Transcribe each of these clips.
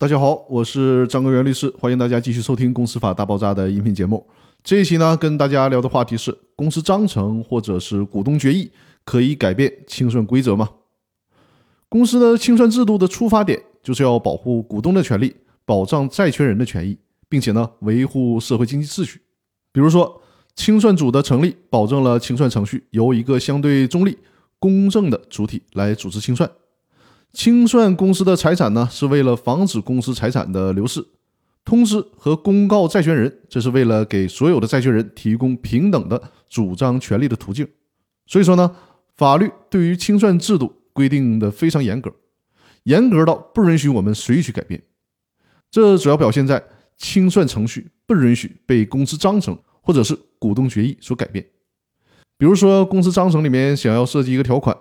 大家好，我是张根源律师，欢迎大家继续收听《公司法大爆炸》的音频节目。这一期呢，跟大家聊的话题是：公司章程或者是股东决议可以改变清算规则吗？公司的清算制度的出发点就是要保护股东的权利，保障债权人的权益，并且呢，维护社会经济秩序。比如说，清算组的成立，保证了清算程序由一个相对中立、公正的主体来组织清算。清算公司的财产呢，是为了防止公司财产的流失；通知和公告债权人，这是为了给所有的债权人提供平等的主张权利的途径。所以说呢，法律对于清算制度规定的非常严格，严格到不允许我们随意去改变。这主要表现在清算程序不允许被公司章程或者是股东决议所改变。比如说，公司章程里面想要设计一个条款，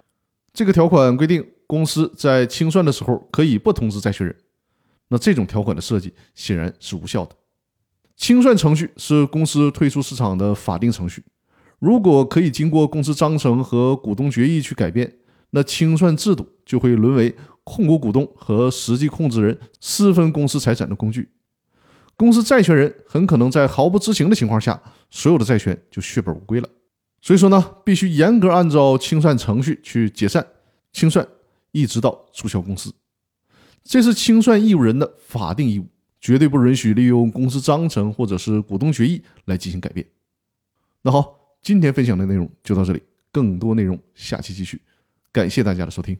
这个条款规定。公司在清算的时候可以不通知债权人，那这种条款的设计显然是无效的。清算程序是公司退出市场的法定程序，如果可以经过公司章程和股东决议去改变，那清算制度就会沦为控股股东和实际控制人私分公司财产的工具，公司债权人很可能在毫不知情的情况下，所有的债权就血本无归了。所以说呢，必须严格按照清算程序去解散清算。一直到注销公司，这是清算义务人的法定义务，绝对不允许利用公司章程或者是股东决议来进行改变。那好，今天分享的内容就到这里，更多内容下期继续，感谢大家的收听。